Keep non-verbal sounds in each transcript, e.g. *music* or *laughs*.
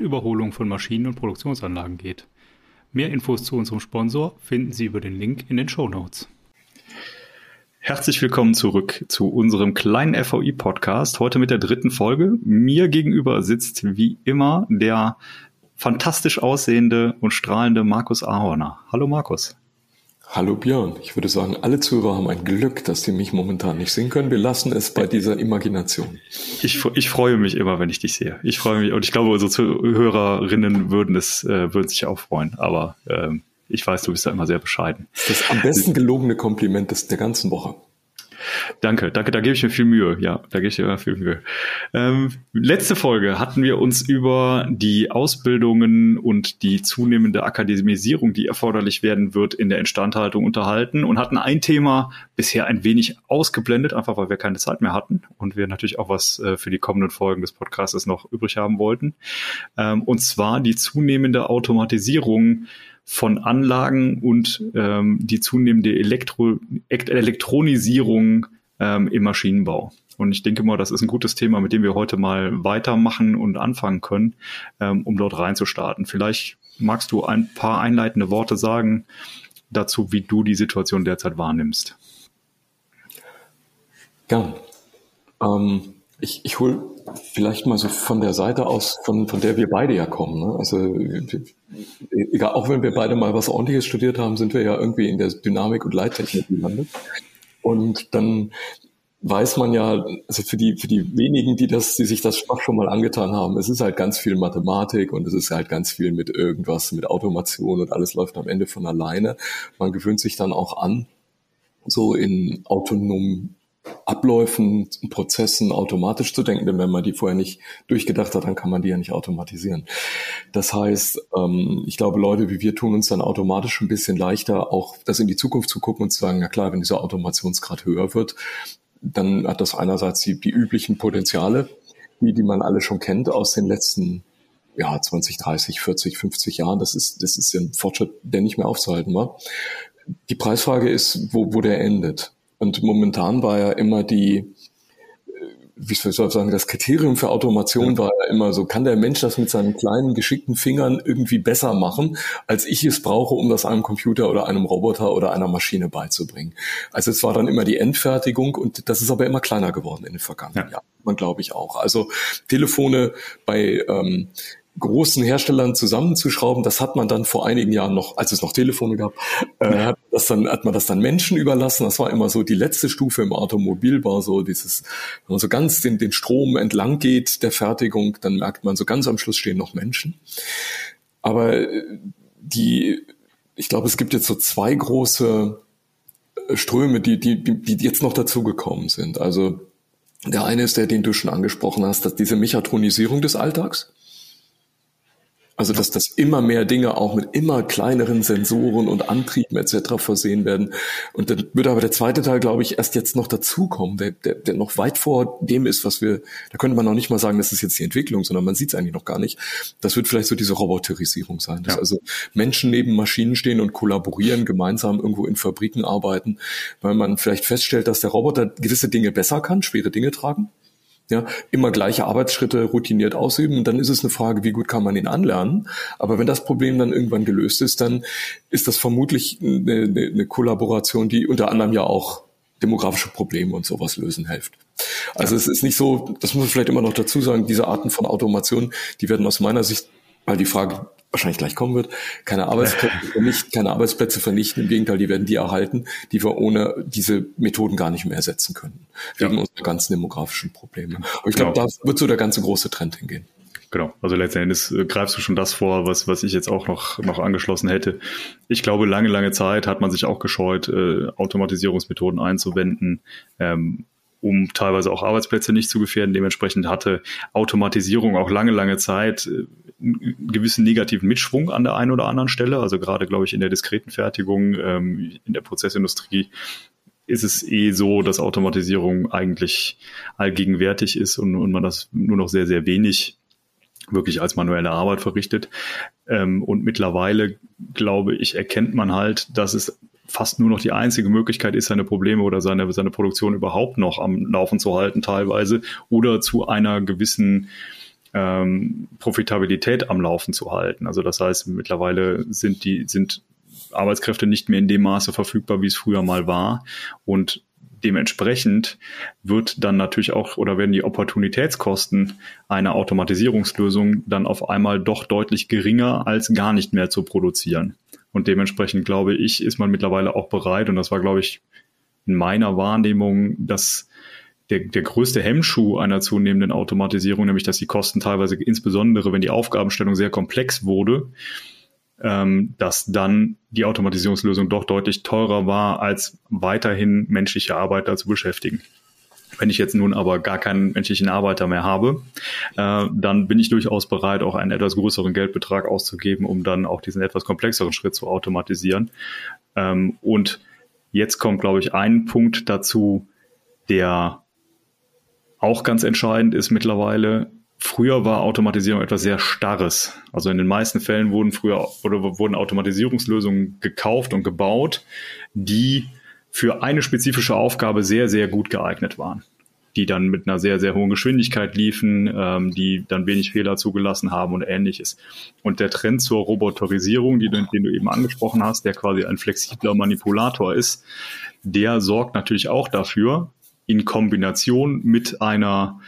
Überholung von Maschinen und Produktionsanlagen geht. Mehr Infos zu unserem Sponsor finden Sie über den Link in den Show Notes. Herzlich willkommen zurück zu unserem kleinen FOI-Podcast. Heute mit der dritten Folge. Mir gegenüber sitzt wie immer der fantastisch aussehende und strahlende Markus Ahorner. Hallo Markus. Hallo Björn, ich würde sagen, alle Zuhörer haben ein Glück, dass sie mich momentan nicht sehen können. Wir lassen es bei dieser Imagination. Ich, ich freue mich immer, wenn ich dich sehe. Ich freue mich und ich glaube, unsere Zuhörerinnen würden es äh, würden sich auch freuen. Aber ähm, ich weiß, du bist da immer sehr bescheiden. Das am besten gelogene Kompliment des, der ganzen Woche. Danke, danke, da gebe ich mir viel Mühe. Ja, da gebe ich mir viel Mühe. Ähm, letzte Folge hatten wir uns über die Ausbildungen und die zunehmende Akademisierung, die erforderlich werden wird in der Instandhaltung unterhalten und hatten ein Thema bisher ein wenig ausgeblendet, einfach weil wir keine Zeit mehr hatten und wir natürlich auch was äh, für die kommenden Folgen des Podcasts noch übrig haben wollten. Ähm, und zwar die zunehmende Automatisierung von Anlagen und ähm, die zunehmende Elektro Elektronisierung ähm, im Maschinenbau. Und ich denke mal, das ist ein gutes Thema, mit dem wir heute mal weitermachen und anfangen können, ähm, um dort reinzustarten. Vielleicht magst du ein paar einleitende Worte sagen dazu, wie du die Situation derzeit wahrnimmst. Gern. Ähm, ich ich hole vielleicht mal so von der Seite aus, von, von der wir beide ja kommen. Ne? Also egal, auch wenn wir beide mal was ordentliches studiert haben, sind wir ja irgendwie in der Dynamik und Leittechnik gelandet. Und dann weiß man ja, also für die, für die wenigen, die das, die sich das Fach schon mal angetan haben, es ist halt ganz viel Mathematik und es ist halt ganz viel mit irgendwas, mit Automation und alles läuft am Ende von alleine. Man gewöhnt sich dann auch an, so in autonomen Abläufen, Prozessen automatisch zu denken, denn wenn man die vorher nicht durchgedacht hat, dann kann man die ja nicht automatisieren. Das heißt, ähm, ich glaube, Leute wie wir tun uns dann automatisch ein bisschen leichter, auch das in die Zukunft zu gucken und zu sagen, na klar, wenn dieser Automationsgrad höher wird, dann hat das einerseits die, die üblichen Potenziale, die, die man alle schon kennt aus den letzten ja, 20, 30, 40, 50 Jahren. Das ist, das ist ein Fortschritt, der nicht mehr aufzuhalten war. Die Preisfrage ist, wo, wo der endet. Und momentan war ja immer die, äh, wie soll ich sagen, das Kriterium für Automation war ja immer so, kann der Mensch das mit seinen kleinen, geschickten Fingern irgendwie besser machen, als ich es brauche, um das einem Computer oder einem Roboter oder einer Maschine beizubringen. Also es war dann immer die Endfertigung und das ist aber immer kleiner geworden in den vergangenen ja. Jahren. Man glaube ich auch. Also Telefone bei ähm, großen Herstellern zusammenzuschrauben. Das hat man dann vor einigen Jahren noch, als es noch Telefone gab, äh, hat, das dann, hat man das dann Menschen überlassen. Das war immer so die letzte Stufe im Automobilbau, so dieses, wenn man so ganz den, den Strom entlang geht der Fertigung, dann merkt man so ganz am Schluss stehen noch Menschen. Aber äh, die, ich glaube, es gibt jetzt so zwei große äh, Ströme, die, die, die jetzt noch dazugekommen sind. Also der eine ist der, den du schon angesprochen hast, dass diese Mechatronisierung des Alltags. Also dass das immer mehr Dinge auch mit immer kleineren Sensoren und Antrieben etc. versehen werden. Und dann würde aber der zweite Teil, glaube ich, erst jetzt noch dazukommen, der, der, der noch weit vor dem ist, was wir, da könnte man noch nicht mal sagen, das ist jetzt die Entwicklung, sondern man sieht es eigentlich noch gar nicht. Das wird vielleicht so diese Roboterisierung sein. Dass ja. also Menschen neben Maschinen stehen und kollaborieren, gemeinsam irgendwo in Fabriken arbeiten, weil man vielleicht feststellt, dass der Roboter gewisse Dinge besser kann, schwere Dinge tragen ja, immer gleiche Arbeitsschritte routiniert ausüben. Und dann ist es eine Frage, wie gut kann man ihn anlernen. Aber wenn das Problem dann irgendwann gelöst ist, dann ist das vermutlich eine, eine Kollaboration, die unter anderem ja auch demografische Probleme und sowas lösen hilft. Also ja. es ist nicht so, das muss man vielleicht immer noch dazu sagen, diese Arten von Automation, die werden aus meiner Sicht, weil die Frage wahrscheinlich gleich kommen wird, keine Arbeitsplätze *laughs* vernichten, keine Arbeitsplätze vernichten. Im Gegenteil, die werden die erhalten, die wir ohne diese Methoden gar nicht mehr ersetzen können. Wegen ja. unserer ganzen demografischen Probleme. Aber ich glaube, genau. da wird so der ganze große Trend hingehen. Genau, also letzten Endes äh, greifst du schon das vor, was, was ich jetzt auch noch, noch angeschlossen hätte. Ich glaube, lange, lange Zeit hat man sich auch gescheut, äh, Automatisierungsmethoden einzuwenden. Ähm, um teilweise auch Arbeitsplätze nicht zu gefährden. Dementsprechend hatte Automatisierung auch lange, lange Zeit äh, einen gewissen negativen Mitschwung an der einen oder anderen Stelle. Also gerade, glaube ich, in der diskreten Fertigung, ähm, in der Prozessindustrie ist es eh so, dass Automatisierung eigentlich allgegenwärtig ist und, und man das nur noch sehr, sehr wenig wirklich als manuelle Arbeit verrichtet. Ähm, und mittlerweile, glaube ich, erkennt man halt, dass es fast nur noch die einzige Möglichkeit ist, seine Probleme oder seine, seine Produktion überhaupt noch am Laufen zu halten teilweise oder zu einer gewissen ähm, Profitabilität am Laufen zu halten. Also das heißt, mittlerweile sind die, sind Arbeitskräfte nicht mehr in dem Maße verfügbar, wie es früher mal war. Und dementsprechend wird dann natürlich auch oder werden die Opportunitätskosten einer Automatisierungslösung dann auf einmal doch deutlich geringer als gar nicht mehr zu produzieren. Und dementsprechend glaube ich, ist man mittlerweile auch bereit, und das war, glaube ich, in meiner Wahrnehmung, dass der, der größte Hemmschuh einer zunehmenden Automatisierung, nämlich dass die Kosten teilweise, insbesondere wenn die Aufgabenstellung sehr komplex wurde, ähm, dass dann die Automatisierungslösung doch deutlich teurer war, als weiterhin menschliche Arbeiter zu beschäftigen. Wenn ich jetzt nun aber gar keinen menschlichen Arbeiter mehr habe, äh, dann bin ich durchaus bereit, auch einen etwas größeren Geldbetrag auszugeben, um dann auch diesen etwas komplexeren Schritt zu automatisieren. Ähm, und jetzt kommt, glaube ich, ein Punkt dazu, der auch ganz entscheidend ist mittlerweile. Früher war Automatisierung etwas sehr Starres. Also in den meisten Fällen wurden früher oder wurden Automatisierungslösungen gekauft und gebaut, die für eine spezifische Aufgabe sehr, sehr gut geeignet waren. Die dann mit einer sehr, sehr hohen Geschwindigkeit liefen, ähm, die dann wenig Fehler zugelassen haben und ähnliches. Und der Trend zur Roboterisierung, die den du eben angesprochen hast, der quasi ein flexibler Manipulator ist, der sorgt natürlich auch dafür, in Kombination mit einer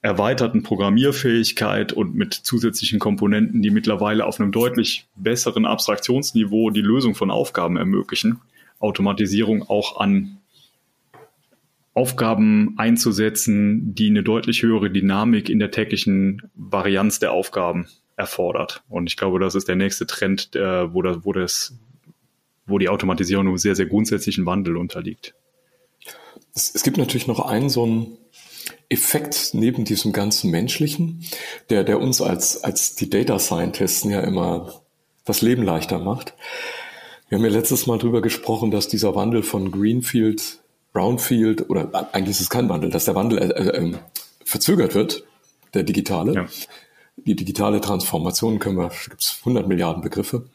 erweiterten Programmierfähigkeit und mit zusätzlichen Komponenten, die mittlerweile auf einem deutlich besseren Abstraktionsniveau die Lösung von Aufgaben ermöglichen, Automatisierung auch an Aufgaben einzusetzen, die eine deutlich höhere Dynamik in der täglichen Varianz der Aufgaben erfordert. Und ich glaube, das ist der nächste Trend, äh, wo, das, wo, das, wo die Automatisierung einem sehr, sehr grundsätzlichen Wandel unterliegt. Es, es gibt natürlich noch einen so einen Effekt neben diesem ganzen menschlichen, der, der uns als, als die Data Scientists ja immer das Leben leichter macht. Wir haben ja letztes Mal drüber gesprochen, dass dieser Wandel von Greenfield, Brownfield oder eigentlich ist es kein Wandel, dass der Wandel äh, äh, ähm, verzögert wird, der digitale. Ja. Die digitale Transformation können wir, gibt es 100 Milliarden Begriffe,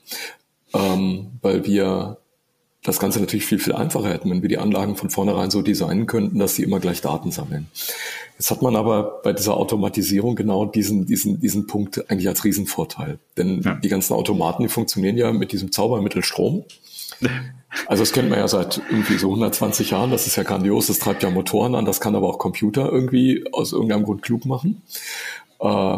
ähm, weil wir das Ganze natürlich viel, viel einfacher hätten, wenn wir die Anlagen von vornherein so designen könnten, dass sie immer gleich Daten sammeln. Jetzt hat man aber bei dieser Automatisierung genau diesen, diesen, diesen Punkt eigentlich als Riesenvorteil. Denn ja. die ganzen Automaten, die funktionieren ja mit diesem Zaubermittel Strom. Also das kennt man ja seit irgendwie so 120 Jahren, das ist ja grandios, das treibt ja Motoren an, das kann aber auch Computer irgendwie aus irgendeinem Grund klug machen. Äh,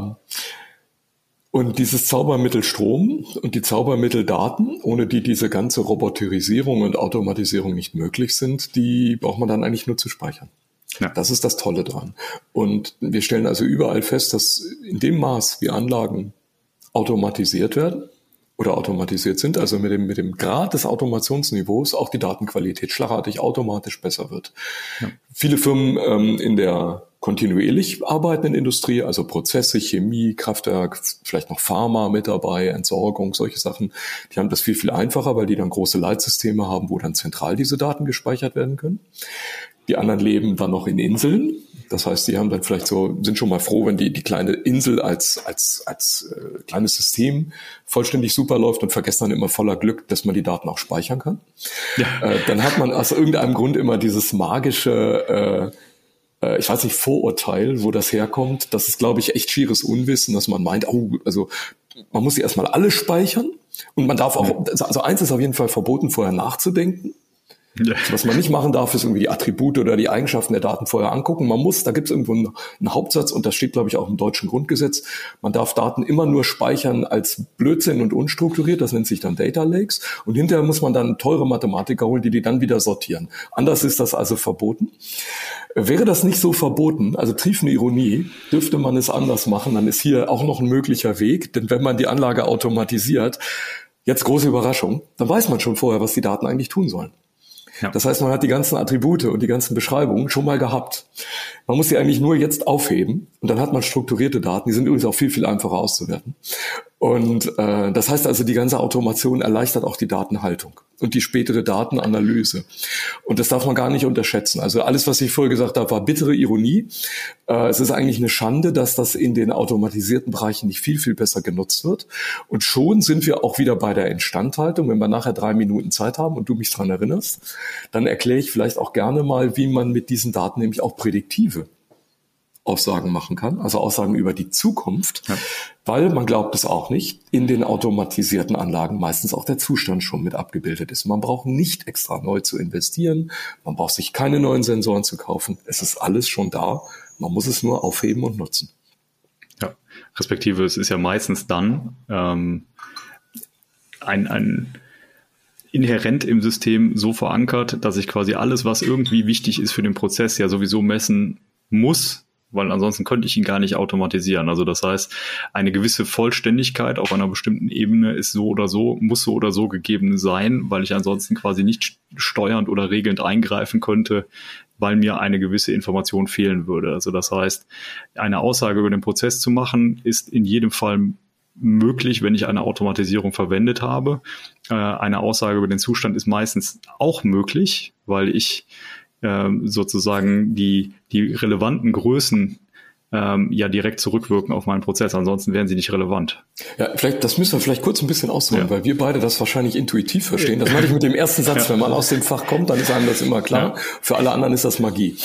und dieses Zaubermittel Strom und die Zaubermittel Daten, ohne die diese ganze Roboterisierung und Automatisierung nicht möglich sind, die braucht man dann eigentlich nur zu speichern. Ja. Das ist das Tolle dran. Und wir stellen also überall fest, dass in dem Maß, wie Anlagen automatisiert werden oder automatisiert sind, also mit dem, mit dem Grad des Automationsniveaus auch die Datenqualität schlagartig automatisch besser wird. Ja. Viele Firmen ähm, in der kontinuierlich arbeitenden Industrie, also Prozesse, Chemie, Kraftwerk, vielleicht noch Pharma mit dabei, Entsorgung, solche Sachen, die haben das viel, viel einfacher, weil die dann große Leitsysteme haben, wo dann zentral diese Daten gespeichert werden können. Die anderen leben dann noch in Inseln. Das heißt, die haben dann vielleicht so, sind schon mal froh, wenn die, die kleine Insel als, als, als äh, kleines System vollständig super läuft und vergessen dann immer voller Glück, dass man die Daten auch speichern kann. Ja. Äh, dann hat man aus irgendeinem Grund immer dieses magische äh, äh, ich weiß nicht, Vorurteil, wo das herkommt. Das ist, glaube ich, echt schieres Unwissen, dass man meint, oh, also man muss sie erstmal alle speichern und man darf auch, also eins ist auf jeden Fall verboten, vorher nachzudenken. Was man nicht machen darf, ist irgendwie die Attribute oder die Eigenschaften der Daten vorher angucken. Man muss, da gibt es irgendwo einen, einen, Hauptsatz und das steht, glaube ich, auch im deutschen Grundgesetz. Man darf Daten immer nur speichern als Blödsinn und unstrukturiert. Das nennt sich dann Data Lakes. Und hinterher muss man dann teure Mathematiker holen, die die dann wieder sortieren. Anders ist das also verboten. Wäre das nicht so verboten, also triefende Ironie, dürfte man es anders machen, dann ist hier auch noch ein möglicher Weg. Denn wenn man die Anlage automatisiert, jetzt große Überraschung, dann weiß man schon vorher, was die Daten eigentlich tun sollen. Ja. Das heißt, man hat die ganzen Attribute und die ganzen Beschreibungen schon mal gehabt. Man muss sie eigentlich nur jetzt aufheben und dann hat man strukturierte Daten. Die sind übrigens auch viel, viel einfacher auszuwerten. Und äh, das heißt also, die ganze Automation erleichtert auch die Datenhaltung und die spätere Datenanalyse. Und das darf man gar nicht unterschätzen. Also alles, was ich vorher gesagt habe, war bittere Ironie. Äh, es ist eigentlich eine Schande, dass das in den automatisierten Bereichen nicht viel, viel besser genutzt wird. Und schon sind wir auch wieder bei der Instandhaltung. Wenn wir nachher drei Minuten Zeit haben und du mich dran erinnerst, dann erkläre ich vielleicht auch gerne mal, wie man mit diesen Daten nämlich auch prädiktive Aussagen machen kann, also Aussagen über die Zukunft, ja. weil man glaubt es auch nicht, in den automatisierten Anlagen meistens auch der Zustand schon mit abgebildet ist. Man braucht nicht extra neu zu investieren, man braucht sich keine neuen Sensoren zu kaufen, es ist alles schon da, man muss es nur aufheben und nutzen. Ja, respektive es ist ja meistens dann ähm, ein, ein inhärent im System so verankert, dass ich quasi alles, was irgendwie wichtig ist für den Prozess, ja sowieso messen muss, weil ansonsten könnte ich ihn gar nicht automatisieren. Also das heißt, eine gewisse Vollständigkeit auf einer bestimmten Ebene ist so oder so, muss so oder so gegeben sein, weil ich ansonsten quasi nicht steuernd oder regelnd eingreifen könnte, weil mir eine gewisse Information fehlen würde. Also das heißt, eine Aussage über den Prozess zu machen, ist in jedem Fall möglich, wenn ich eine Automatisierung verwendet habe. Äh, eine Aussage über den Zustand ist meistens auch möglich, weil ich sozusagen die, die relevanten Größen ähm, ja direkt zurückwirken auf meinen Prozess. Ansonsten wären sie nicht relevant. Ja, vielleicht, das müssen wir vielleicht kurz ein bisschen ausholen, ja. weil wir beide das wahrscheinlich intuitiv verstehen. Das meine ich mit dem ersten Satz. Ja. Wenn man aus dem Fach kommt, dann ist einem das immer klar. Ja. Für alle anderen ist das Magie.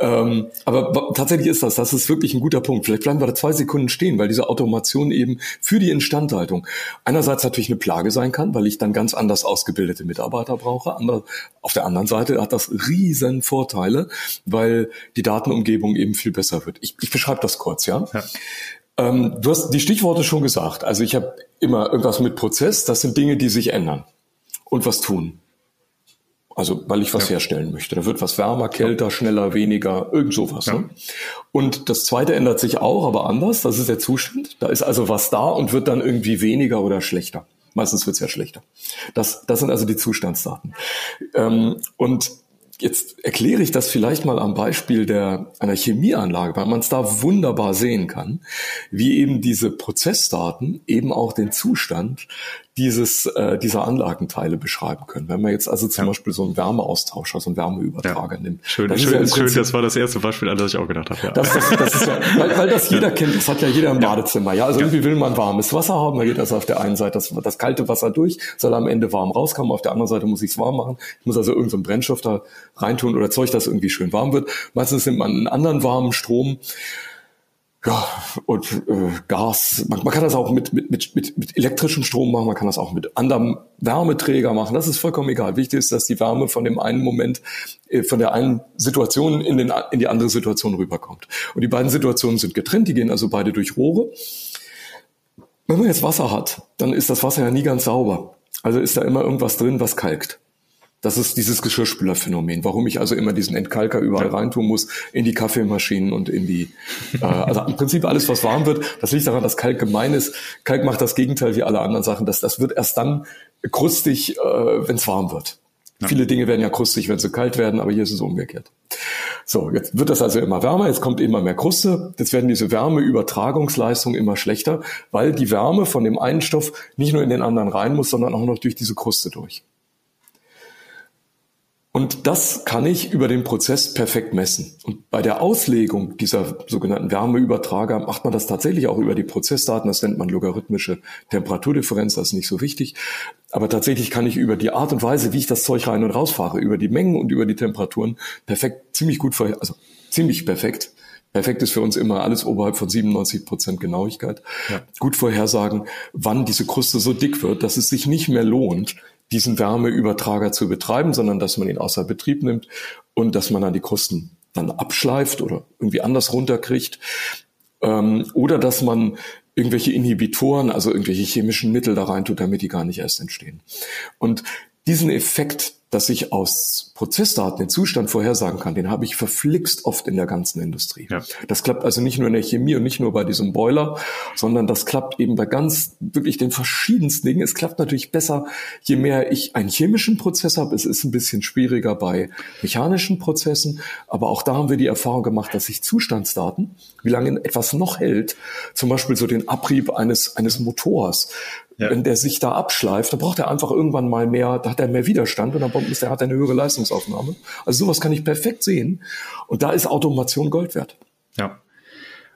Ähm, aber tatsächlich ist das, das ist wirklich ein guter Punkt. Vielleicht bleiben wir da zwei Sekunden stehen, weil diese Automation eben für die Instandhaltung einerseits natürlich eine Plage sein kann, weil ich dann ganz anders ausgebildete Mitarbeiter brauche. auf der anderen Seite hat das riesen Vorteile, weil die Datenumgebung eben viel besser wird. Ich, ich beschreibe das kurz, ja. ja. Ähm, du hast die Stichworte schon gesagt. Also ich habe immer irgendwas mit Prozess. Das sind Dinge, die sich ändern und was tun. Also weil ich was ja. herstellen möchte. Da wird was wärmer, kälter, schneller, weniger, irgend sowas. Ja. Ne? Und das zweite ändert sich auch, aber anders. Das ist der Zustand. Da ist also was da und wird dann irgendwie weniger oder schlechter. Meistens wird es ja schlechter. Das, das sind also die Zustandsdaten. Ähm, und Jetzt erkläre ich das vielleicht mal am Beispiel der, einer Chemieanlage, weil man es da wunderbar sehen kann, wie eben diese Prozessdaten eben auch den Zustand dieses, äh, dieser Anlagenteile beschreiben können. Wenn man jetzt also zum ja. Beispiel so einen Wärmeaustauscher, so einen Wärmeübertrager ja. nimmt. Schön, schön, ja schön das war das erste Beispiel, an das ich auch gedacht habe. Ja. Das, das, das ist ja, weil, weil das jeder kennt, das hat ja jeder im Badezimmer. Ja, also irgendwie will man warmes Wasser haben, da geht das auf der einen Seite das, das kalte Wasser durch, soll am Ende warm rauskommen, auf der anderen Seite muss ich es warm machen. Ich muss also irgendeinen so Brennstoff da reintun oder Zeug, das irgendwie schön warm wird. Meistens nimmt man einen anderen warmen Strom ja, und äh, Gas. Man, man kann das auch mit, mit, mit, mit, mit elektrischem Strom machen, man kann das auch mit anderem Wärmeträger machen. Das ist vollkommen egal. Wichtig ist, dass die Wärme von dem einen Moment, äh, von der einen Situation in, den, in die andere Situation rüberkommt. Und die beiden Situationen sind getrennt, die gehen also beide durch Rohre. Wenn man jetzt Wasser hat, dann ist das Wasser ja nie ganz sauber. Also ist da immer irgendwas drin, was kalkt. Das ist dieses Geschirrspülerphänomen, warum ich also immer diesen Entkalker überall ja. reintun muss, in die Kaffeemaschinen und in die, äh, also im Prinzip alles, was warm wird, das liegt daran, dass Kalk gemein ist. Kalk macht das Gegenteil wie alle anderen Sachen. Das, das wird erst dann krustig, äh, wenn es warm wird. Ja. Viele Dinge werden ja krustig, wenn sie kalt werden, aber hier ist es umgekehrt. So, jetzt wird das also immer wärmer, jetzt kommt immer mehr Kruste, jetzt werden diese Wärmeübertragungsleistungen immer schlechter, weil die Wärme von dem einen Stoff nicht nur in den anderen rein muss, sondern auch noch durch diese Kruste durch. Und das kann ich über den Prozess perfekt messen. Und bei der Auslegung dieser sogenannten Wärmeübertrager macht man das tatsächlich auch über die Prozessdaten. Das nennt man logarithmische Temperaturdifferenz. Das ist nicht so wichtig. Aber tatsächlich kann ich über die Art und Weise, wie ich das Zeug rein und rausfahre, über die Mengen und über die Temperaturen perfekt, ziemlich gut, vorher, also ziemlich perfekt Perfekt ist für uns immer alles oberhalb von 97 Prozent Genauigkeit. Ja. Gut vorhersagen, wann diese Kruste so dick wird, dass es sich nicht mehr lohnt, diesen Wärmeübertrager zu betreiben, sondern dass man ihn außer Betrieb nimmt und dass man dann die Kosten dann abschleift oder irgendwie anders runterkriegt. Ähm, oder dass man irgendwelche Inhibitoren, also irgendwelche chemischen Mittel da rein tut, damit die gar nicht erst entstehen. Und diesen Effekt dass ich aus Prozessdaten den Zustand vorhersagen kann, den habe ich verflixt oft in der ganzen Industrie. Ja. Das klappt also nicht nur in der Chemie und nicht nur bei diesem Boiler, sondern das klappt eben bei ganz wirklich den verschiedensten Dingen. Es klappt natürlich besser, je mehr ich einen chemischen Prozess habe. Es ist ein bisschen schwieriger bei mechanischen Prozessen, aber auch da haben wir die Erfahrung gemacht, dass sich Zustandsdaten, wie lange etwas noch hält, zum Beispiel so den Abrieb eines, eines Motors, ja. Wenn der sich da abschleift, dann braucht er einfach irgendwann mal mehr, da hat er mehr Widerstand und dann ist er hat eine höhere Leistungsaufnahme. Also sowas kann ich perfekt sehen. Und da ist Automation Gold wert. Ja.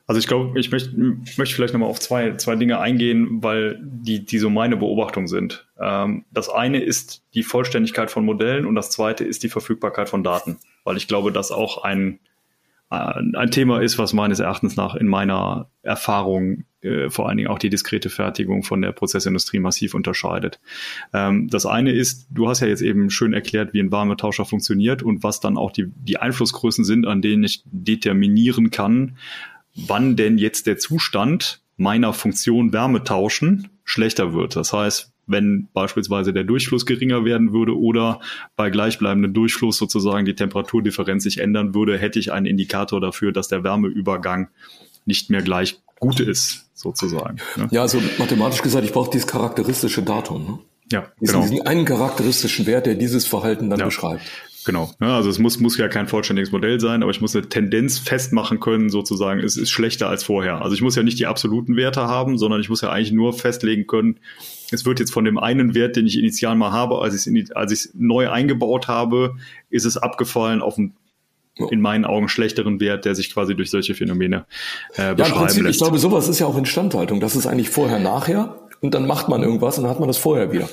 Also ich glaube, ich möchte, möchte vielleicht nochmal auf zwei, zwei Dinge eingehen, weil die, die so meine Beobachtung sind. Ähm, das eine ist die Vollständigkeit von Modellen und das zweite ist die Verfügbarkeit von Daten, weil ich glaube, dass auch ein, ein Thema ist, was meines Erachtens nach in meiner Erfahrung äh, vor allen Dingen auch die diskrete Fertigung von der Prozessindustrie massiv unterscheidet. Ähm, das eine ist, du hast ja jetzt eben schön erklärt, wie ein Wärmetauscher funktioniert und was dann auch die, die Einflussgrößen sind, an denen ich determinieren kann, wann denn jetzt der Zustand meiner Funktion Wärme tauschen schlechter wird. Das heißt, wenn beispielsweise der Durchfluss geringer werden würde oder bei gleichbleibendem Durchfluss sozusagen die Temperaturdifferenz sich ändern würde, hätte ich einen Indikator dafür, dass der Wärmeübergang nicht mehr gleich gut ist, sozusagen. Ne? Ja, also mathematisch gesagt, ich brauche dieses charakteristische Datum. Ne? Ja, diesen, genau. diesen einen charakteristischen Wert, der dieses Verhalten dann ja. beschreibt. Genau. Ja, also es muss, muss ja kein vollständiges Modell sein, aber ich muss eine Tendenz festmachen können, sozusagen, es ist schlechter als vorher. Also ich muss ja nicht die absoluten Werte haben, sondern ich muss ja eigentlich nur festlegen können, es wird jetzt von dem einen Wert, den ich initial mal habe, als ich es als ich neu eingebaut habe, ist es abgefallen auf einen in meinen Augen schlechteren Wert, der sich quasi durch solche Phänomene äh, beschreiben ja, Prinzip, lässt. Ich glaube, sowas ist ja auch Instandhaltung. Das ist eigentlich vorher, nachher und dann macht man irgendwas und dann hat man das vorher wieder.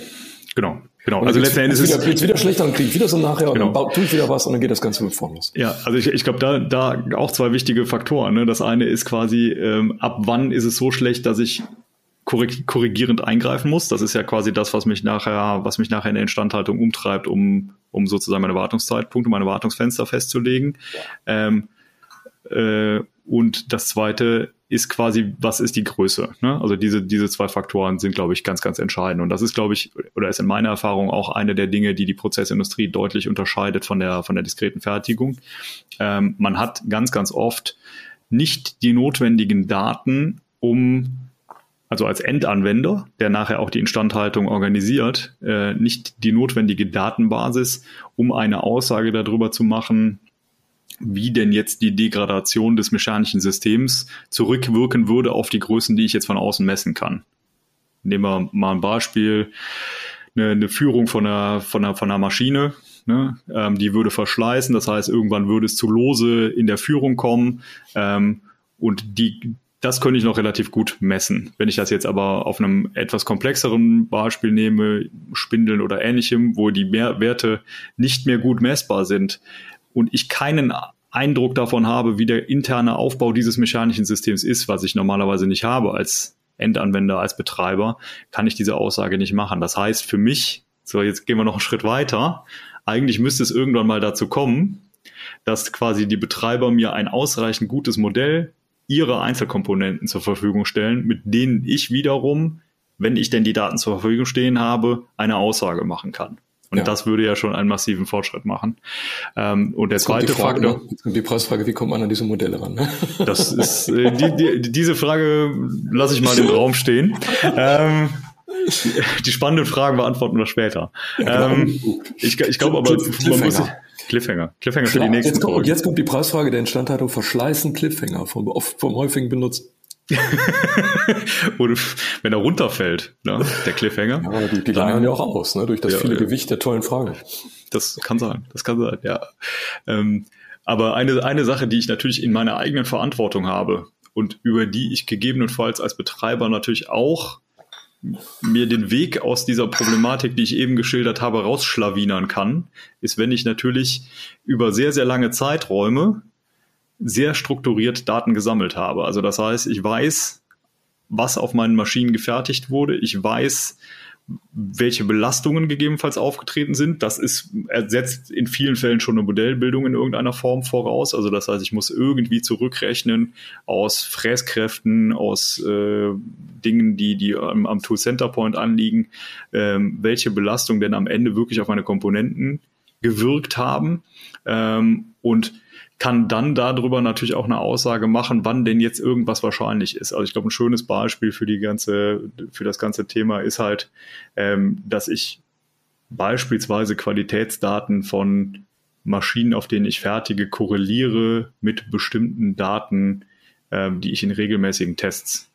Genau, genau. also letzten Endes ist es wieder schlechter und kriege ich wieder so nachher genau. und dann tue ich wieder was und dann geht das Ganze mit vorn los. Ja, also ich, ich glaube, da, da auch zwei wichtige Faktoren. Ne? Das eine ist quasi, ähm, ab wann ist es so schlecht, dass ich korrigierend eingreifen muss. Das ist ja quasi das, was mich nachher, was mich nachher in der Instandhaltung umtreibt, um, um sozusagen meine Wartungszeitpunkte, meine Wartungsfenster festzulegen. Ähm, äh, und das zweite ist quasi, was ist die Größe? Ne? Also diese, diese zwei Faktoren sind, glaube ich, ganz, ganz entscheidend. Und das ist, glaube ich, oder ist in meiner Erfahrung auch eine der Dinge, die die Prozessindustrie deutlich unterscheidet von der, von der diskreten Fertigung. Ähm, man hat ganz, ganz oft nicht die notwendigen Daten, um also als Endanwender, der nachher auch die Instandhaltung organisiert, äh, nicht die notwendige Datenbasis, um eine Aussage darüber zu machen, wie denn jetzt die Degradation des mechanischen Systems zurückwirken würde auf die Größen, die ich jetzt von außen messen kann. Nehmen wir mal ein Beispiel, eine, eine Führung von einer, von einer, von einer Maschine, ne? ähm, die würde verschleißen, das heißt, irgendwann würde es zu Lose in der Führung kommen ähm, und die, das könnte ich noch relativ gut messen. Wenn ich das jetzt aber auf einem etwas komplexeren Beispiel nehme, Spindeln oder ähnlichem, wo die Werte nicht mehr gut messbar sind und ich keinen Eindruck davon habe, wie der interne Aufbau dieses mechanischen Systems ist, was ich normalerweise nicht habe als Endanwender, als Betreiber, kann ich diese Aussage nicht machen. Das heißt für mich, so jetzt gehen wir noch einen Schritt weiter, eigentlich müsste es irgendwann mal dazu kommen, dass quasi die Betreiber mir ein ausreichend gutes Modell ihre Einzelkomponenten zur Verfügung stellen, mit denen ich wiederum, wenn ich denn die Daten zur Verfügung stehen habe, eine Aussage machen kann. Und ja. das würde ja schon einen massiven Fortschritt machen. Ähm, und der jetzt zweite Frage, Faktor. Ne? Jetzt kommt die Preisfrage, wie kommt man an diese Modelle ran? Ne? *laughs* Das ist äh, die, die, diese Frage lasse ich mal im Raum stehen. Ähm, die spannenden Fragen beantworten wir später. Ja, ähm, ich ich glaube aber, man muss Cliffhanger. Cliffhanger für die nächsten jetzt kommt, jetzt kommt die Preisfrage der Instandhaltung. Verschleißen Cliffhanger vom, vom häufigen Benutzen. Oder *laughs* wenn er runterfällt, ne? der Cliffhanger. Ja, die, die leiern ja auch aus, ne? durch das ja, viele ja. Gewicht der tollen Fragen. Das kann sein, das kann sein, ja. Ähm, aber eine, eine Sache, die ich natürlich in meiner eigenen Verantwortung habe und über die ich gegebenenfalls als Betreiber natürlich auch mir den Weg aus dieser Problematik, die ich eben geschildert habe, rausschlawinern kann, ist, wenn ich natürlich über sehr, sehr lange Zeiträume sehr strukturiert Daten gesammelt habe. Also das heißt, ich weiß, was auf meinen Maschinen gefertigt wurde. Ich weiß, welche Belastungen gegebenenfalls aufgetreten sind. Das ist, ersetzt in vielen Fällen schon eine Modellbildung in irgendeiner Form voraus. Also das heißt, ich muss irgendwie zurückrechnen aus Fräskräften, aus äh, Dingen, die, die am, am Tool Center Point anliegen, ähm, welche Belastung denn am Ende wirklich auf meine Komponenten gewirkt haben. Ähm, und kann dann darüber natürlich auch eine Aussage machen, wann denn jetzt irgendwas wahrscheinlich ist. Also ich glaube, ein schönes Beispiel für die ganze, für das ganze Thema ist halt, ähm, dass ich beispielsweise Qualitätsdaten von Maschinen, auf denen ich fertige, korreliere mit bestimmten Daten, ähm, die ich in regelmäßigen Tests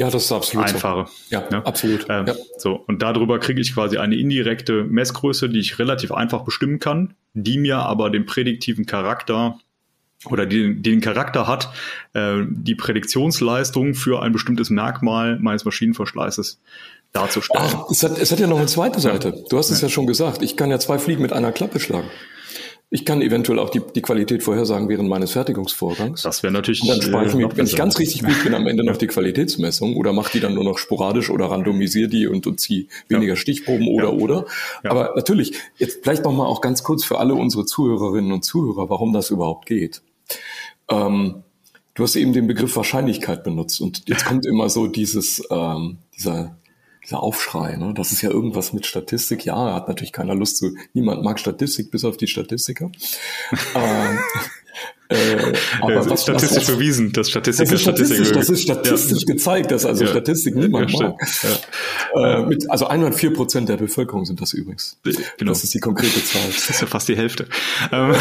ja, das ist absolut einfache. So. Ja, ja, absolut. Ähm, ja. So und darüber kriege ich quasi eine indirekte Messgröße, die ich relativ einfach bestimmen kann, die mir aber den prädiktiven Charakter oder die, den Charakter hat, äh, die Prädiktionsleistung für ein bestimmtes Merkmal meines Maschinenverschleißes darzustellen. Ach, es hat, es hat ja noch eine zweite Seite. Ja. Du hast es ja. ja schon gesagt. Ich kann ja zwei Fliegen mit einer Klappe schlagen. Ich kann eventuell auch die, die Qualität vorhersagen während meines Fertigungsvorgangs. Das wäre natürlich. Und dann spare ich mir, wenn ich ganz richtig gut bin, am Ende noch die Qualitätsmessung oder mache die dann nur noch sporadisch oder randomisiere die und, und ziehe weniger ja. Stichproben oder ja. oder. Ja. Aber natürlich, jetzt vielleicht noch mal auch ganz kurz für alle unsere Zuhörerinnen und Zuhörer, warum das überhaupt geht. Ähm, du hast eben den Begriff Wahrscheinlichkeit benutzt und jetzt kommt immer so dieses, ähm, dieser, dieser Aufschrei. Ne? Das ist ja irgendwas mit Statistik. Ja, hat natürlich keiner Lust zu. Niemand mag Statistik, bis auf die Statistiker. *laughs* ähm, äh, aber ja, was, statistisch was, bewiesen, das Statistiker das ist statistisch, das ist statistisch ja. gezeigt, dass also ja. Statistik niemand mag. Äh, mit, also 104 Prozent der Bevölkerung sind das übrigens. Genau. Das ist die konkrete Zahl. Das ist ja fast die Hälfte. Ähm.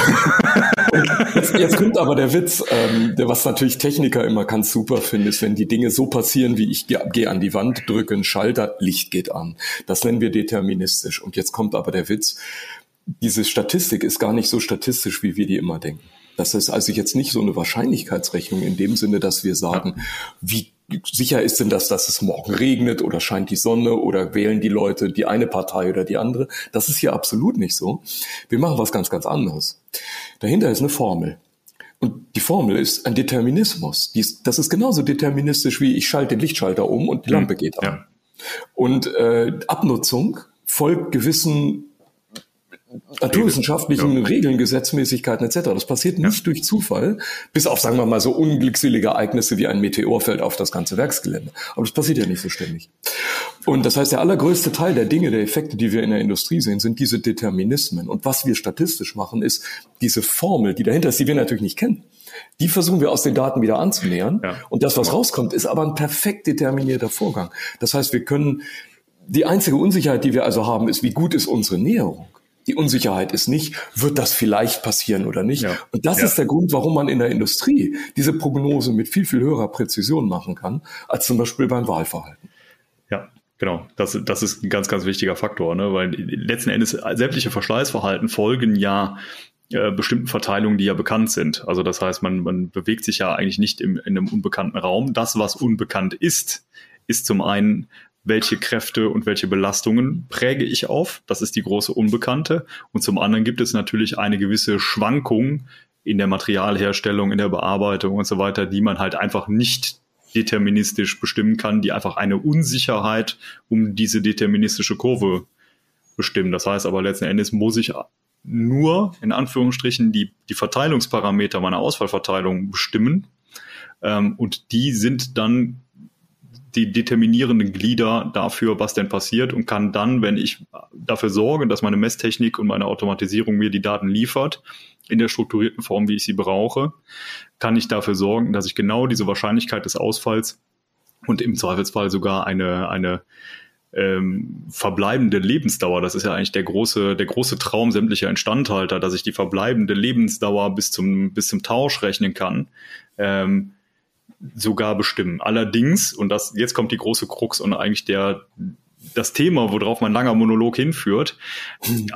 jetzt, jetzt, kommt aber der Witz, ähm, der was natürlich Techniker immer ganz super finden, ist, wenn die Dinge so passieren, wie ich gehe geh an die Wand, drücke einen Schalter, Licht geht an. Das nennen wir deterministisch. Und jetzt kommt aber der Witz, diese Statistik ist gar nicht so statistisch, wie wir die immer denken. Das ist also jetzt nicht so eine Wahrscheinlichkeitsrechnung in dem Sinne, dass wir sagen, ja. wie sicher ist denn das, dass es morgen regnet oder scheint die Sonne oder wählen die Leute die eine Partei oder die andere. Das ist hier absolut nicht so. Wir machen was ganz, ganz anderes. Dahinter ist eine Formel. Und die Formel ist ein Determinismus. das ist genauso deterministisch wie ich schalte den Lichtschalter um und die Lampe geht an. Ja. Und äh, Abnutzung folgt gewissen naturwissenschaftlichen ja. Regeln, Gesetzmäßigkeiten etc. Das passiert nicht ja. durch Zufall, bis auf, sagen wir mal, so unglückselige Ereignisse wie ein Meteor fällt auf das ganze Werksgelände. Aber das passiert ja nicht so ständig. Und das heißt, der allergrößte Teil der Dinge, der Effekte, die wir in der Industrie sehen, sind diese Determinismen. Und was wir statistisch machen, ist diese Formel, die dahinter ist, die wir natürlich nicht kennen. Die versuchen wir aus den Daten wieder anzunähern. Ja. Und das, was rauskommt, ist aber ein perfekt determinierter Vorgang. Das heißt, wir können, die einzige Unsicherheit, die wir also haben, ist, wie gut ist unsere Näherung? Die Unsicherheit ist nicht, wird das vielleicht passieren oder nicht. Ja. Und das ja. ist der Grund, warum man in der Industrie diese Prognose mit viel, viel höherer Präzision machen kann, als zum Beispiel beim Wahlverhalten. Ja, Genau, das, das ist ein ganz, ganz wichtiger Faktor, ne? weil letzten Endes sämtliche Verschleißverhalten folgen ja äh, bestimmten Verteilungen, die ja bekannt sind. Also das heißt, man, man bewegt sich ja eigentlich nicht im, in einem unbekannten Raum. Das, was unbekannt ist, ist zum einen welche Kräfte und welche Belastungen präge ich auf. Das ist die große Unbekannte. Und zum anderen gibt es natürlich eine gewisse Schwankung in der Materialherstellung, in der Bearbeitung und so weiter, die man halt einfach nicht deterministisch bestimmen kann, die einfach eine Unsicherheit um diese deterministische Kurve bestimmen. Das heißt aber letzten Endes muss ich nur in Anführungsstrichen die, die Verteilungsparameter meiner Ausfallverteilung bestimmen. Ähm, und die sind dann die determinierenden Glieder dafür, was denn passiert und kann dann, wenn ich dafür sorge, dass meine Messtechnik und meine Automatisierung mir die Daten liefert, in der strukturierten Form, wie ich sie brauche, kann ich dafür sorgen, dass ich genau diese Wahrscheinlichkeit des Ausfalls und im Zweifelsfall sogar eine, eine ähm, verbleibende Lebensdauer, das ist ja eigentlich der große, der große Traum sämtlicher Instandhalter, dass ich die verbleibende Lebensdauer bis zum, bis zum Tausch rechnen kann. Ähm, sogar bestimmen. Allerdings, und das, jetzt kommt die große Krux und eigentlich der, das Thema, worauf mein langer Monolog hinführt. *laughs*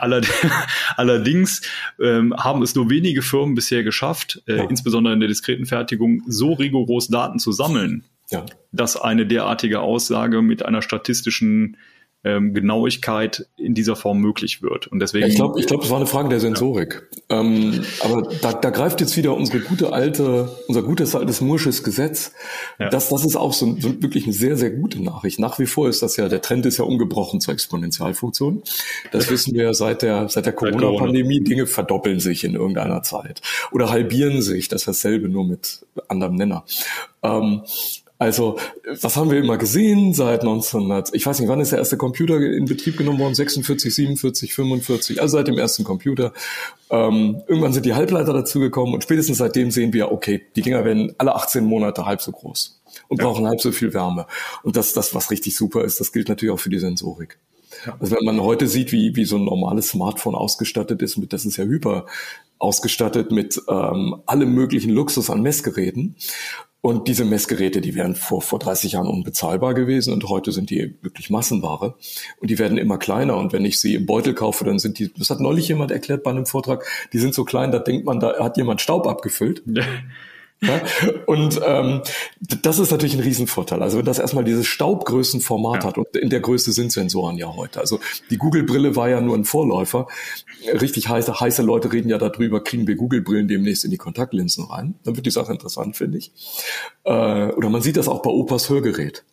Allerdings ähm, haben es nur wenige Firmen bisher geschafft, äh, ja. insbesondere in der diskreten Fertigung, so rigoros Daten zu sammeln, ja. dass eine derartige Aussage mit einer statistischen ähm, Genauigkeit in dieser Form möglich wird. Und deswegen. Ja, ich glaube, ich glaube, es war eine Frage der Sensorik. Ja. Ähm, aber da, da greift jetzt wieder unsere gute alte, unser gutes altes Mursches Gesetz. Ja. Das, das ist auch so, so, wirklich eine sehr, sehr gute Nachricht. Nach wie vor ist das ja, der Trend ist ja ungebrochen zur Exponentialfunktion. Das wissen wir seit der, seit der Corona-Pandemie. Dinge verdoppeln sich in irgendeiner Zeit oder halbieren sich. Das ist dasselbe, nur mit anderem Nenner. Ähm, also, was haben wir immer gesehen seit 1900? Ich weiß nicht, wann ist der erste Computer in Betrieb genommen worden? 46, 47, 45, also seit dem ersten Computer. Ähm, irgendwann sind die Halbleiter dazugekommen und spätestens seitdem sehen wir, okay, die Dinger werden alle 18 Monate halb so groß und ja. brauchen halb so viel Wärme. Und das, das, was richtig super ist, das gilt natürlich auch für die Sensorik. Ja. Also wenn man heute sieht, wie, wie so ein normales Smartphone ausgestattet ist, mit das ist ja hyper ausgestattet mit ähm, allem möglichen Luxus an Messgeräten. Und diese Messgeräte, die wären vor, vor 30 Jahren unbezahlbar gewesen und heute sind die wirklich Massenware. Und die werden immer kleiner. Und wenn ich sie im Beutel kaufe, dann sind die, das hat neulich jemand erklärt bei einem Vortrag, die sind so klein, da denkt man, da hat jemand Staub abgefüllt. *laughs* Ja? Und ähm, das ist natürlich ein Riesenvorteil. Also wenn das erstmal dieses Staubgrößenformat ja. hat und in der Größe sind Sensoren ja heute. Also die Google-Brille war ja nur ein Vorläufer. Richtig heiße, heiße Leute reden ja darüber, kriegen wir Google-Brillen demnächst in die Kontaktlinsen rein. Dann wird die Sache interessant, finde ich. Äh, oder man sieht das auch bei Opas Hörgerät.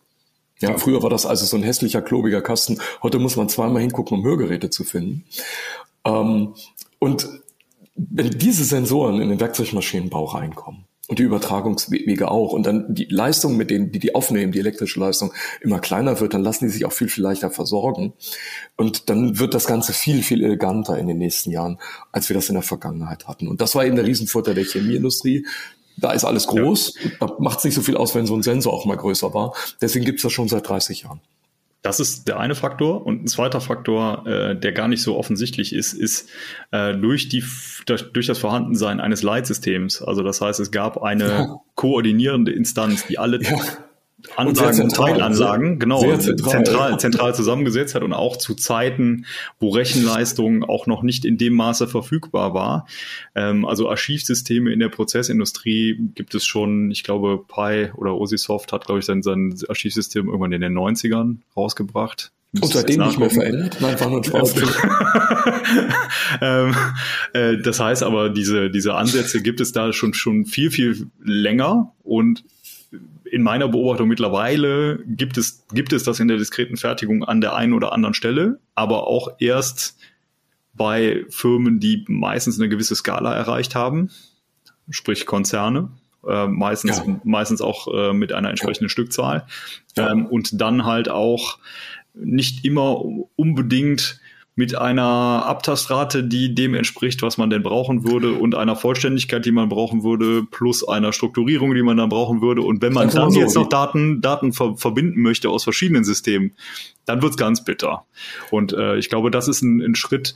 Ja, früher war das also so ein hässlicher, klobiger Kasten. Heute muss man zweimal hingucken, um Hörgeräte zu finden. Ähm, und wenn diese Sensoren in den Werkzeugmaschinenbau reinkommen, und die Übertragungswege auch. Und dann die Leistung, mit denen die die aufnehmen, die elektrische Leistung, immer kleiner wird, dann lassen die sich auch viel, viel leichter versorgen. Und dann wird das Ganze viel, viel eleganter in den nächsten Jahren, als wir das in der Vergangenheit hatten. Und das war eben der Riesenvorteil der Chemieindustrie. Da ist alles groß. Ja. Da macht es nicht so viel aus, wenn so ein Sensor auch mal größer war. Deswegen gibt's das schon seit 30 Jahren. Das ist der eine Faktor. Und ein zweiter Faktor, äh, der gar nicht so offensichtlich ist, ist äh, durch, die, durch das Vorhandensein eines Leitsystems. Also das heißt, es gab eine ja. koordinierende Instanz, die alle ja. Ansagen und, Teilansagen, genau, zentral, zentral, zentral zusammengesetzt hat und auch zu Zeiten, wo Rechenleistung auch noch nicht in dem Maße verfügbar war. Ähm, also Archivsysteme in der Prozessindustrie gibt es schon, ich glaube, Pi oder Osisoft hat, glaube ich, sein, sein Archivsystem irgendwann in den 90ern rausgebracht. Und seitdem nicht mehr verändert? Nein, war nur Spaß. *laughs* ähm, äh, das heißt aber, diese, diese Ansätze gibt es da schon, schon viel, viel länger und in meiner Beobachtung mittlerweile gibt es, gibt es das in der diskreten Fertigung an der einen oder anderen Stelle, aber auch erst bei Firmen, die meistens eine gewisse Skala erreicht haben, sprich Konzerne, äh, meistens, ja. meistens auch äh, mit einer entsprechenden ja. Stückzahl. Ja. Ähm, und dann halt auch nicht immer unbedingt mit einer Abtastrate, die dem entspricht, was man denn brauchen würde und einer Vollständigkeit, die man brauchen würde, plus einer Strukturierung, die man dann brauchen würde. Und wenn man dann so jetzt noch Daten, Daten ver verbinden möchte aus verschiedenen Systemen, dann wird's ganz bitter. Und äh, ich glaube, das ist ein, ein Schritt,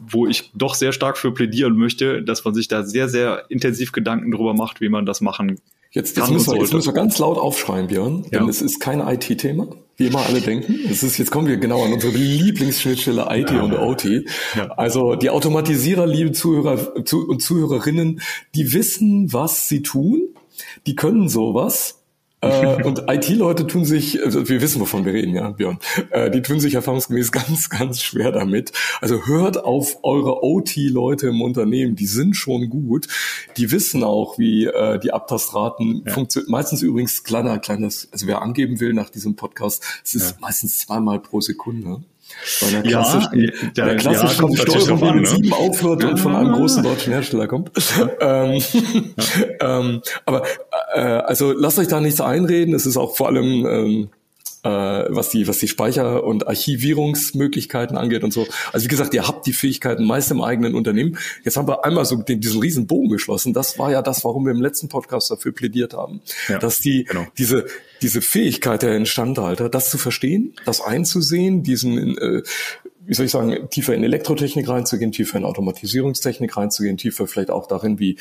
wo ich doch sehr stark für plädieren möchte, dass man sich da sehr, sehr intensiv Gedanken darüber macht, wie man das machen Jetzt, jetzt, müssen wir, jetzt müssen wir ganz laut aufschreien, Björn, denn ja. es ist kein IT-Thema, wie immer alle denken. Es ist, jetzt kommen wir genau an unsere Lieblingsschnittstelle IT ja. und OT. Ja. Also die Automatisierer, liebe Zuhörer und Zuhörerinnen, die wissen, was sie tun, die können sowas äh, und IT-Leute tun sich, also wir wissen, wovon wir reden, ja, Björn, äh, die tun sich erfahrungsgemäß *laughs* ganz, ganz schwer damit. Also hört auf eure OT-Leute im Unternehmen, die sind schon gut. Die wissen auch, wie äh, die Abtastraten ja. funktionieren. Meistens übrigens kleiner, kleines, also wer angeben will nach diesem Podcast, es ist ja. meistens zweimal pro Sekunde. Bei der klassischen, ja, der, der klassischen ja, Steuerung, die mit sieben aufhört ja. und von einem großen deutschen Hersteller kommt. ähm, *laughs* ähm, aber äh, also lasst euch da nichts einreden. Es ist auch vor allem ähm, äh, was die, was die Speicher- und Archivierungsmöglichkeiten angeht und so. Also wie gesagt, ihr habt die Fähigkeiten meist im eigenen Unternehmen. Jetzt haben wir einmal so den, diesen riesen Bogen geschlossen. Das war ja das, warum wir im letzten Podcast dafür plädiert haben, ja, dass die, genau. diese, diese Fähigkeit der Instandhalter, das zu verstehen, das einzusehen, diesen, äh, wie soll ich sagen, tiefer in Elektrotechnik reinzugehen, tiefer in Automatisierungstechnik reinzugehen, tiefer vielleicht auch darin, wie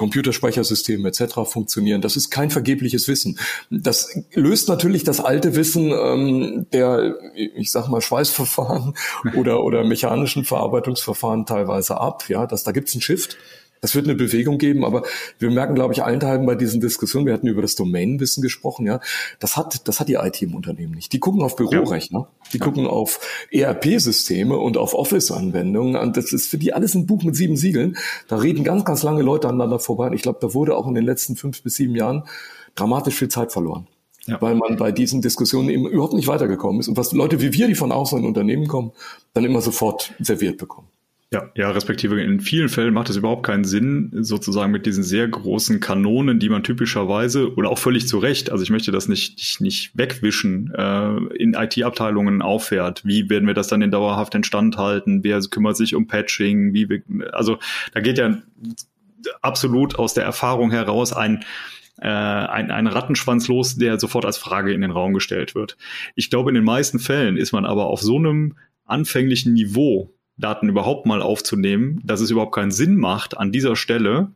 Computerspeichersysteme etc. funktionieren. Das ist kein vergebliches Wissen. Das löst natürlich das alte Wissen ähm, der, ich sag mal, Schweißverfahren *laughs* oder, oder mechanischen Verarbeitungsverfahren teilweise ab. Ja, dass da gibt's einen Shift. Das wird eine Bewegung geben, aber wir merken, glaube ich, allenthalben bei diesen Diskussionen, wir hatten über das Domainwissen gesprochen, ja, das hat, das hat die IT im Unternehmen nicht. Die gucken auf Bürorechner, die ja. gucken auf ERP-Systeme und auf Office-Anwendungen und das ist für die alles ein Buch mit sieben Siegeln. Da reden ganz, ganz lange Leute aneinander vorbei und ich glaube, da wurde auch in den letzten fünf bis sieben Jahren dramatisch viel Zeit verloren. Ja. Weil man bei diesen Diskussionen eben überhaupt nicht weitergekommen ist und was Leute wie wir, die von außen in Unternehmen kommen, dann immer sofort serviert bekommen. Ja, ja, respektive in vielen Fällen macht es überhaupt keinen Sinn, sozusagen mit diesen sehr großen Kanonen, die man typischerweise oder auch völlig zu Recht, also ich möchte das nicht, nicht, wegwischen, äh, in IT-Abteilungen auffährt. Wie werden wir das dann in dauerhaft instand halten? Wer kümmert sich um Patching? Wie wir, also da geht ja absolut aus der Erfahrung heraus ein äh, ein, ein Rattenschwanz los, der sofort als Frage in den Raum gestellt wird. Ich glaube, in den meisten Fällen ist man aber auf so einem anfänglichen Niveau Daten überhaupt mal aufzunehmen, dass es überhaupt keinen Sinn macht, an dieser Stelle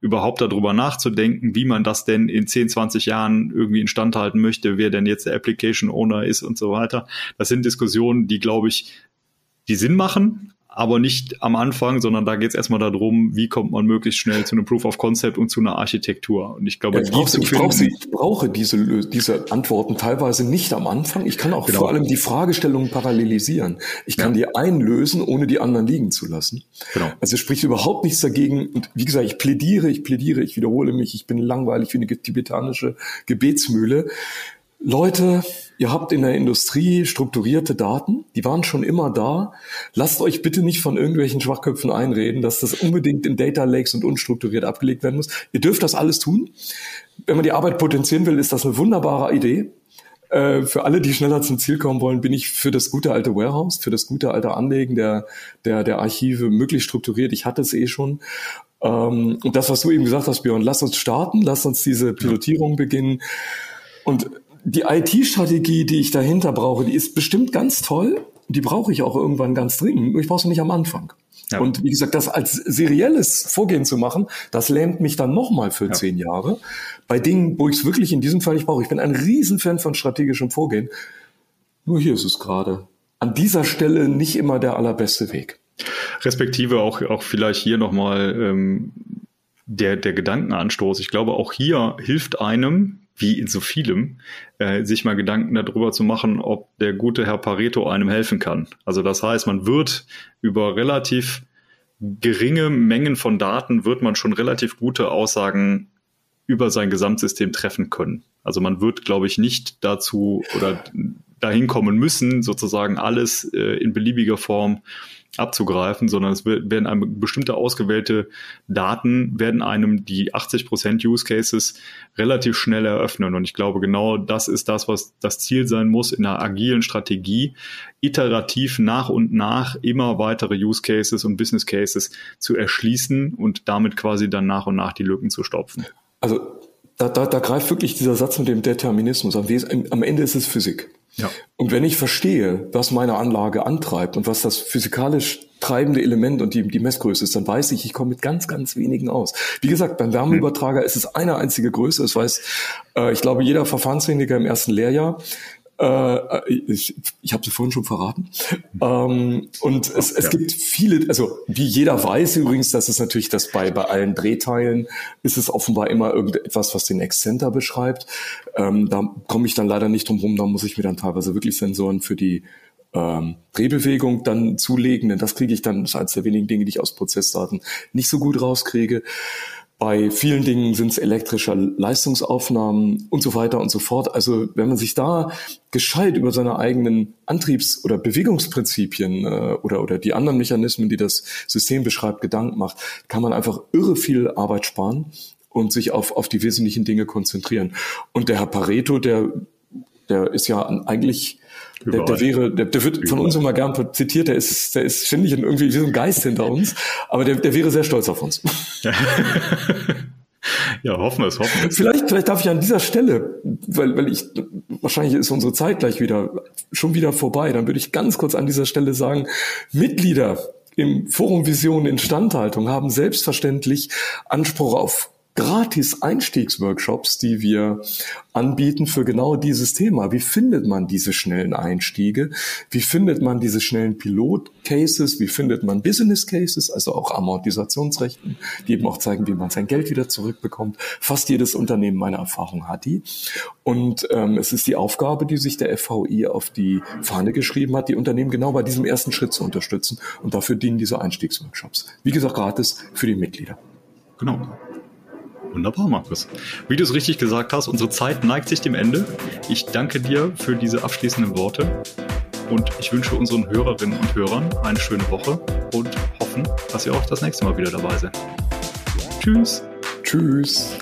überhaupt darüber nachzudenken, wie man das denn in 10, 20 Jahren irgendwie instand halten möchte, wer denn jetzt der Application Owner ist und so weiter. Das sind Diskussionen, die, glaube ich, die Sinn machen, aber nicht am Anfang, sondern da geht es erstmal darum, wie kommt man möglichst schnell zu einem Proof of Concept und zu einer Architektur. Und ich glaube, ja, ich, brauche, ich, brauche, ich brauche diese, diese Antworten teilweise nicht am Anfang. Ich kann auch genau. vor allem die Fragestellungen parallelisieren. Ich kann ja. die einlösen, ohne die anderen liegen zu lassen. Genau. Also es spricht überhaupt nichts dagegen. Und wie gesagt, ich plädiere, ich plädiere, ich wiederhole mich, ich bin langweilig wie eine tibetanische Gebetsmühle. Leute, ihr habt in der Industrie strukturierte Daten, die waren schon immer da. Lasst euch bitte nicht von irgendwelchen Schwachköpfen einreden, dass das unbedingt in Data Lakes und unstrukturiert abgelegt werden muss. Ihr dürft das alles tun. Wenn man die Arbeit potenzieren will, ist das eine wunderbare Idee. Äh, für alle, die schneller zum Ziel kommen wollen, bin ich für das gute alte Warehouse, für das gute alte Anlegen der, der, der Archive möglichst strukturiert. Ich hatte es eh schon. Ähm, und das, was du eben gesagt hast, Björn, lass uns starten, lass uns diese Pilotierung beginnen. Und die IT-Strategie, die ich dahinter brauche, die ist bestimmt ganz toll. Die brauche ich auch irgendwann ganz dringend. Nur ich brauche sie nicht am Anfang. Ja. Und wie gesagt, das als serielles Vorgehen zu machen, das lähmt mich dann nochmal für ja. zehn Jahre. Bei Dingen, wo ich es wirklich in diesem Fall nicht brauche. Ich bin ein Riesenfan von strategischem Vorgehen. Nur hier ist es gerade. An dieser Stelle nicht immer der allerbeste Weg. Respektive auch, auch vielleicht hier nochmal ähm, der, der Gedankenanstoß. Ich glaube, auch hier hilft einem, wie in so vielem, äh, sich mal Gedanken darüber zu machen, ob der gute Herr Pareto einem helfen kann. Also das heißt, man wird über relativ geringe Mengen von Daten wird man schon relativ gute Aussagen über sein Gesamtsystem treffen können. Also man wird, glaube ich, nicht dazu oder dahin kommen müssen, sozusagen alles äh, in beliebiger Form abzugreifen, sondern es werden einem bestimmte ausgewählte Daten, werden einem die 80% Use Cases relativ schnell eröffnen. Und ich glaube, genau das ist das, was das Ziel sein muss in einer agilen Strategie, iterativ nach und nach immer weitere Use Cases und Business Cases zu erschließen und damit quasi dann nach und nach die Lücken zu stopfen. Also da, da, da greift wirklich dieser Satz mit dem Determinismus an. Am Ende ist es Physik. Ja. Und wenn ich verstehe, was meine Anlage antreibt und was das physikalisch treibende Element und die, die Messgröße ist, dann weiß ich, ich komme mit ganz, ganz wenigen aus. Wie gesagt, beim Wärmeübertrager ist es eine einzige Größe. Das weiß, äh, ich glaube, jeder Verfahrenstechniker im ersten Lehrjahr. Äh, ich ich habe sie vorhin schon verraten. Ähm, und es, es gibt viele, also wie jeder weiß übrigens, dass es natürlich das bei, bei allen Drehteilen ist es offenbar immer irgendetwas, was den Exzenter beschreibt. Ähm, da komme ich dann leider nicht drum rum, da muss ich mir dann teilweise wirklich Sensoren für die ähm, Drehbewegung dann zulegen, denn das kriege ich dann, das ist eines der wenigen Dinge, die ich aus Prozessdaten nicht so gut rauskriege. Bei vielen Dingen sind es elektrische Leistungsaufnahmen und so weiter und so fort. Also wenn man sich da gescheit über seine eigenen Antriebs- oder Bewegungsprinzipien äh, oder, oder die anderen Mechanismen, die das System beschreibt, Gedanken macht, kann man einfach irre viel Arbeit sparen und sich auf, auf die wesentlichen Dinge konzentrieren. Und der Herr Pareto, der, der ist ja eigentlich der, der, wäre, der, der wird Überall. von uns immer gern zitiert, der ist, der ist ständig irgendwie wie so ein Geist hinter uns, aber der, der wäre sehr stolz auf uns. *laughs* Ja. hoffen wir es, hoffen wir es. Vielleicht, vielleicht darf ich an dieser Stelle, weil, weil ich, wahrscheinlich ist unsere Zeit gleich wieder, schon wieder vorbei, dann würde ich ganz kurz an dieser Stelle sagen, Mitglieder im Forum Vision Instandhaltung haben selbstverständlich Anspruch auf gratis Einstiegsworkshops, die wir anbieten für genau dieses Thema. Wie findet man diese schnellen Einstiege? Wie findet man diese schnellen Pilot-Cases? Wie findet man Business-Cases, also auch Amortisationsrechten, die eben auch zeigen, wie man sein Geld wieder zurückbekommt? Fast jedes Unternehmen, meine Erfahrung, hat die. Und ähm, es ist die Aufgabe, die sich der FVI auf die Fahne geschrieben hat, die Unternehmen genau bei diesem ersten Schritt zu unterstützen. Und dafür dienen diese Einstiegsworkshops. Wie gesagt, gratis für die Mitglieder. Genau. Wunderbar, Markus. Wie du es richtig gesagt hast, unsere Zeit neigt sich dem Ende. Ich danke dir für diese abschließenden Worte und ich wünsche unseren Hörerinnen und Hörern eine schöne Woche und hoffen, dass ihr auch das nächste Mal wieder dabei seid. Tschüss. Tschüss.